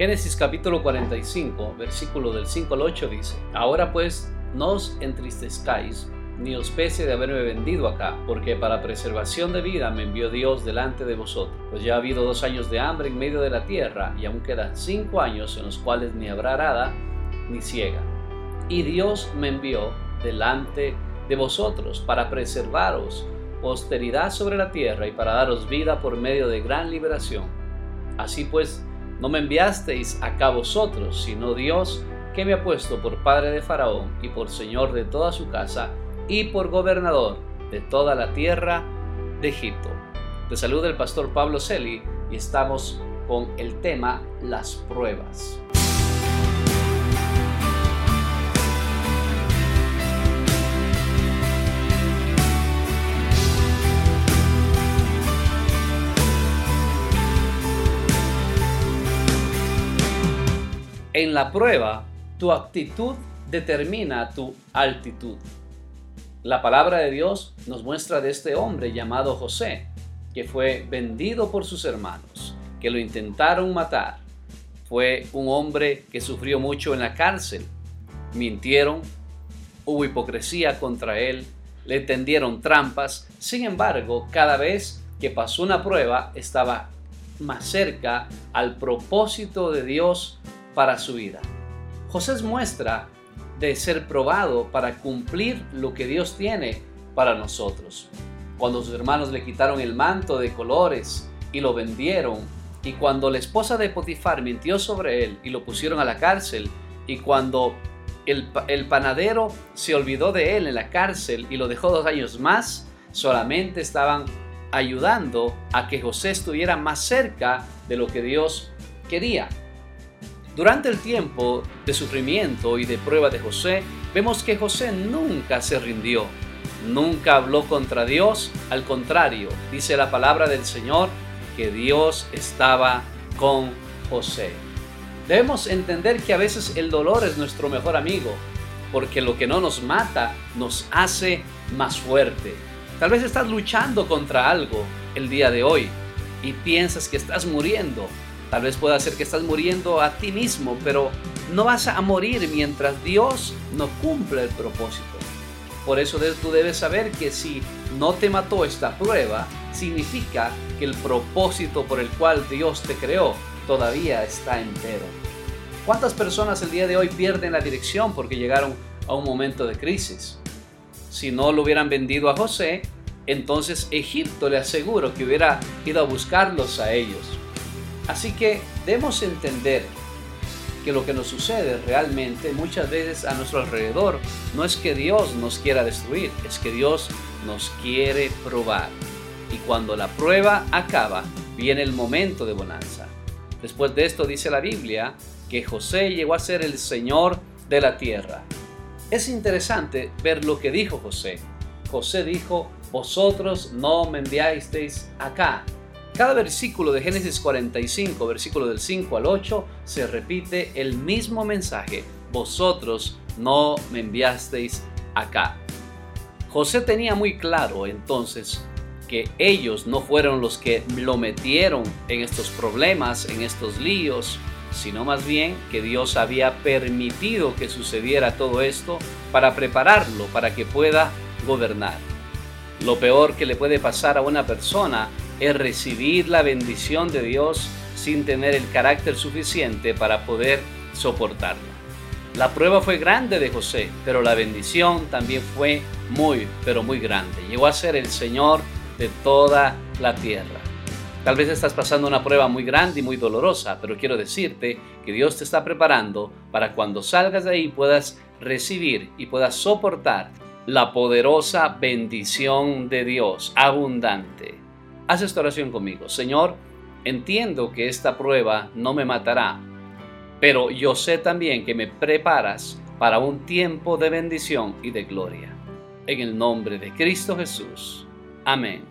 Génesis capítulo 45, versículo del 5 al 8 dice, Ahora pues no os entristezcáis, ni os pese de haberme vendido acá, porque para preservación de vida me envió Dios delante de vosotros. Pues ya ha habido dos años de hambre en medio de la tierra, y aún quedan cinco años en los cuales ni habrá arada ni ciega. Y Dios me envió delante de vosotros para preservaros posteridad sobre la tierra y para daros vida por medio de gran liberación. Así pues, no me enviasteis acá vosotros, sino Dios, que me ha puesto por padre de Faraón y por señor de toda su casa y por gobernador de toda la tierra de Egipto. Te saluda el pastor Pablo Celi y estamos con el tema las pruebas. En la prueba, tu actitud determina tu altitud. La palabra de Dios nos muestra de este hombre llamado José, que fue vendido por sus hermanos, que lo intentaron matar. Fue un hombre que sufrió mucho en la cárcel. Mintieron, hubo hipocresía contra él, le tendieron trampas. Sin embargo, cada vez que pasó una prueba, estaba más cerca al propósito de Dios para su vida. José muestra de ser probado para cumplir lo que Dios tiene para nosotros. Cuando sus hermanos le quitaron el manto de colores y lo vendieron, y cuando la esposa de Potifar mintió sobre él y lo pusieron a la cárcel, y cuando el, el panadero se olvidó de él en la cárcel y lo dejó dos años más, solamente estaban ayudando a que José estuviera más cerca de lo que Dios quería. Durante el tiempo de sufrimiento y de prueba de José, vemos que José nunca se rindió, nunca habló contra Dios, al contrario, dice la palabra del Señor que Dios estaba con José. Debemos entender que a veces el dolor es nuestro mejor amigo, porque lo que no nos mata nos hace más fuerte. Tal vez estás luchando contra algo el día de hoy y piensas que estás muriendo, Tal vez pueda ser que estás muriendo a ti mismo, pero no vas a morir mientras Dios no cumple el propósito. Por eso tú debes saber que si no te mató esta prueba, significa que el propósito por el cual Dios te creó todavía está entero. ¿Cuántas personas el día de hoy pierden la dirección porque llegaron a un momento de crisis? Si no lo hubieran vendido a José, entonces Egipto le aseguro que hubiera ido a buscarlos a ellos. Así que debemos entender que lo que nos sucede realmente muchas veces a nuestro alrededor no es que Dios nos quiera destruir, es que Dios nos quiere probar. Y cuando la prueba acaba, viene el momento de bonanza. Después de esto dice la Biblia que José llegó a ser el Señor de la tierra. Es interesante ver lo que dijo José. José dijo, vosotros no me enviasteis acá, cada versículo de Génesis 45, versículo del 5 al 8, se repite el mismo mensaje. Vosotros no me enviasteis acá. José tenía muy claro entonces que ellos no fueron los que lo metieron en estos problemas, en estos líos, sino más bien que Dios había permitido que sucediera todo esto para prepararlo para que pueda gobernar. Lo peor que le puede pasar a una persona es recibir la bendición de Dios sin tener el carácter suficiente para poder soportarla. La prueba fue grande de José, pero la bendición también fue muy, pero muy grande. Llegó a ser el Señor de toda la tierra. Tal vez estás pasando una prueba muy grande y muy dolorosa, pero quiero decirte que Dios te está preparando para cuando salgas de ahí puedas recibir y puedas soportar la poderosa bendición de Dios abundante. Haz esta oración conmigo. Señor, entiendo que esta prueba no me matará, pero yo sé también que me preparas para un tiempo de bendición y de gloria. En el nombre de Cristo Jesús. Amén.